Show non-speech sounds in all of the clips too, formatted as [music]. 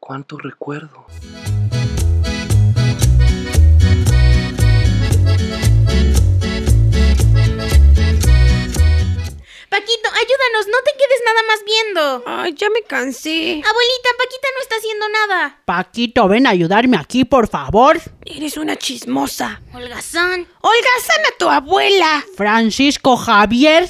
¿Cuánto recuerdo? Paquito, ayúdanos, no te quedes nada más viendo. Ay, ya me cansé. Abuelita, Paquita no está haciendo nada. Paquito, ven a ayudarme aquí, por favor. Eres una chismosa. Holgazán. Olga, sana a tu abuela. Francisco Javier,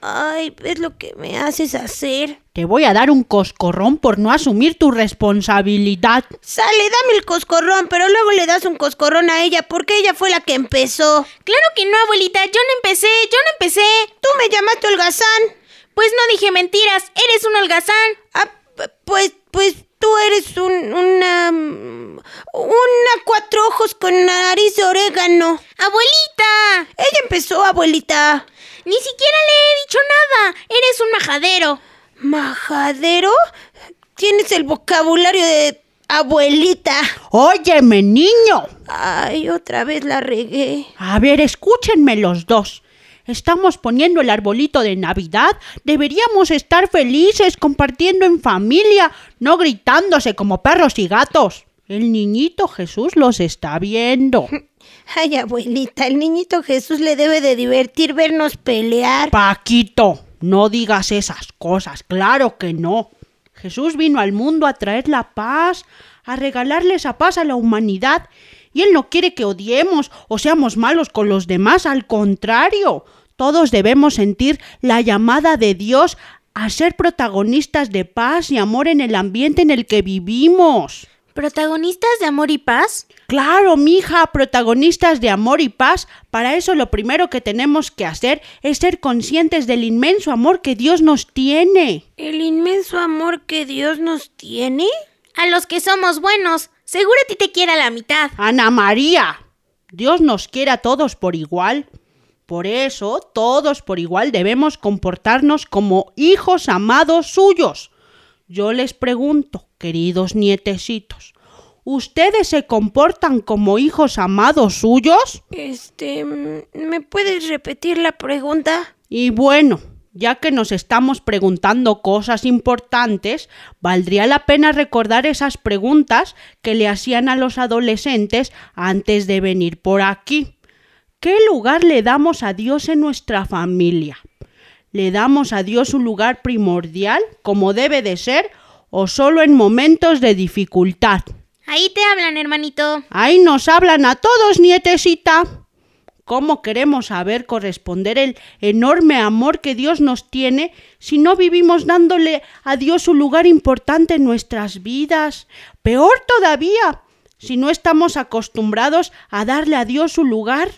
Ay, ¿ves lo que me haces hacer? Te voy a dar un coscorrón por no asumir tu responsabilidad. Sale, dame el coscorrón, pero luego le das un coscorrón a ella porque ella fue la que empezó. Claro que no, abuelita, yo no empecé, yo no empecé. Tú me llamaste holgazán. Pues no dije mentiras, eres un holgazán. Ah, pues, pues tú eres un, una... Una cuatro ojos con nariz de orégano. Abuelita, Ella empezó, abuelita. ni siquiera le he dicho nada. Eres un majadero. ¿Majadero? Tienes el vocabulario de abuelita. Óyeme, niño. Ay, otra vez la regué. A ver, escúchenme los dos. Estamos poniendo el arbolito de Navidad. Deberíamos estar felices compartiendo en familia, no gritándose como perros y gatos. El niñito Jesús los está viendo. [laughs] Ay, abuelita, el niñito Jesús le debe de divertir vernos pelear. Paquito, no digas esas cosas, claro que no. Jesús vino al mundo a traer la paz, a regalarle esa paz a la humanidad. Y Él no quiere que odiemos o seamos malos con los demás, al contrario. Todos debemos sentir la llamada de Dios a ser protagonistas de paz y amor en el ambiente en el que vivimos. ¿Protagonistas de amor y paz? Claro, mija, protagonistas de amor y paz. Para eso lo primero que tenemos que hacer es ser conscientes del inmenso amor que Dios nos tiene. ¿El inmenso amor que Dios nos tiene? A los que somos buenos. Seguro a ti te quiera la mitad. Ana María, Dios nos quiere a todos por igual. Por eso, todos por igual debemos comportarnos como hijos amados suyos. Yo les pregunto, queridos nietecitos, ¿ustedes se comportan como hijos amados suyos? Este, ¿me puedes repetir la pregunta? Y bueno, ya que nos estamos preguntando cosas importantes, valdría la pena recordar esas preguntas que le hacían a los adolescentes antes de venir por aquí. ¿Qué lugar le damos a Dios en nuestra familia? ¿Le damos a Dios un lugar primordial, como debe de ser, o solo en momentos de dificultad? Ahí te hablan, hermanito. Ahí nos hablan a todos, nietecita. ¿Cómo queremos saber corresponder el enorme amor que Dios nos tiene si no vivimos dándole a Dios un lugar importante en nuestras vidas? Peor todavía, si no estamos acostumbrados a darle a Dios un lugar.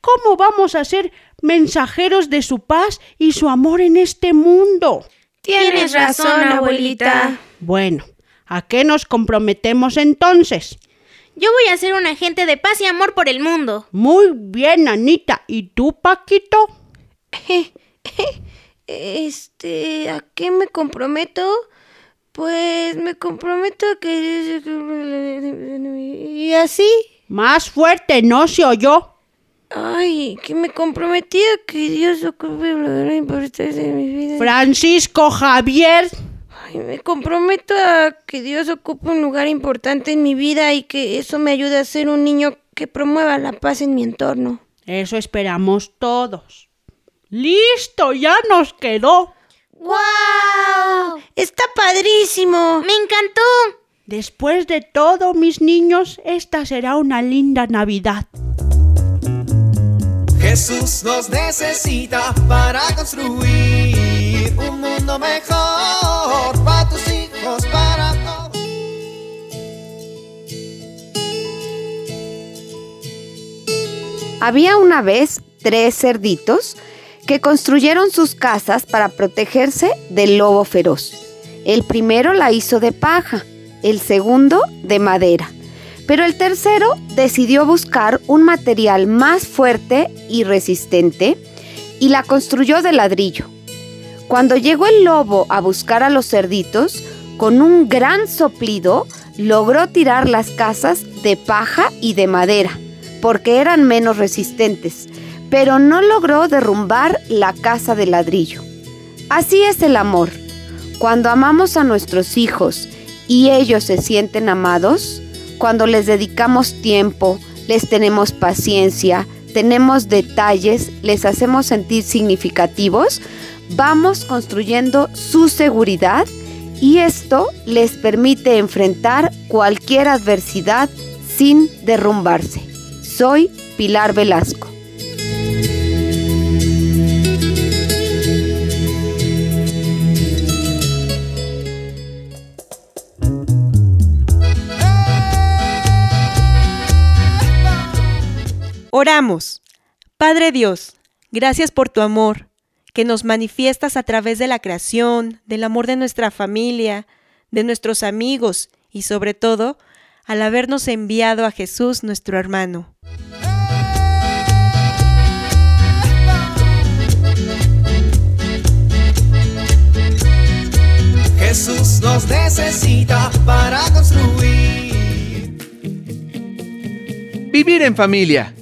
¿Cómo vamos a ser mensajeros de su paz y su amor en este mundo? Tienes razón, abuelita. Bueno, ¿a qué nos comprometemos entonces? Yo voy a ser un agente de paz y amor por el mundo. Muy bien, Anita. ¿Y tú, Paquito? Este, ¿a qué me comprometo? Pues me comprometo a que... ¿Y así? Más fuerte, no se oyó. Ay, que me comprometí a que Dios ocupe el lugar importante en mi vida. Francisco Javier. Ay, me comprometo a que Dios ocupe un lugar importante en mi vida y que eso me ayude a ser un niño que promueva la paz en mi entorno. Eso esperamos todos. Listo, ya nos quedó. ¡Wow! ¡Está padrísimo! Me encantó. Después de todo, mis niños, esta será una linda Navidad. Jesús nos necesita para construir un mundo mejor para tus hijos, para. Había una vez tres cerditos que construyeron sus casas para protegerse del lobo feroz. El primero la hizo de paja, el segundo de madera, pero el tercero decidió buscar un material más fuerte y resistente y la construyó de ladrillo. Cuando llegó el lobo a buscar a los cerditos, con un gran soplido logró tirar las casas de paja y de madera, porque eran menos resistentes, pero no logró derrumbar la casa de ladrillo. Así es el amor. Cuando amamos a nuestros hijos y ellos se sienten amados, cuando les dedicamos tiempo, les tenemos paciencia, tenemos detalles, les hacemos sentir significativos, vamos construyendo su seguridad y esto les permite enfrentar cualquier adversidad sin derrumbarse. Soy Pilar Velasco. Oramos. Padre Dios, gracias por tu amor, que nos manifiestas a través de la creación, del amor de nuestra familia, de nuestros amigos y sobre todo al habernos enviado a Jesús nuestro hermano. Jesús nos necesita para construir. Vivir en familia.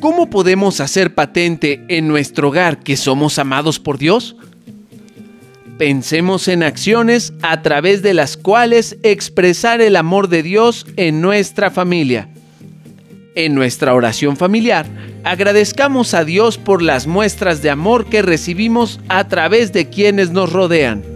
¿Cómo podemos hacer patente en nuestro hogar que somos amados por Dios? Pensemos en acciones a través de las cuales expresar el amor de Dios en nuestra familia. En nuestra oración familiar, agradezcamos a Dios por las muestras de amor que recibimos a través de quienes nos rodean.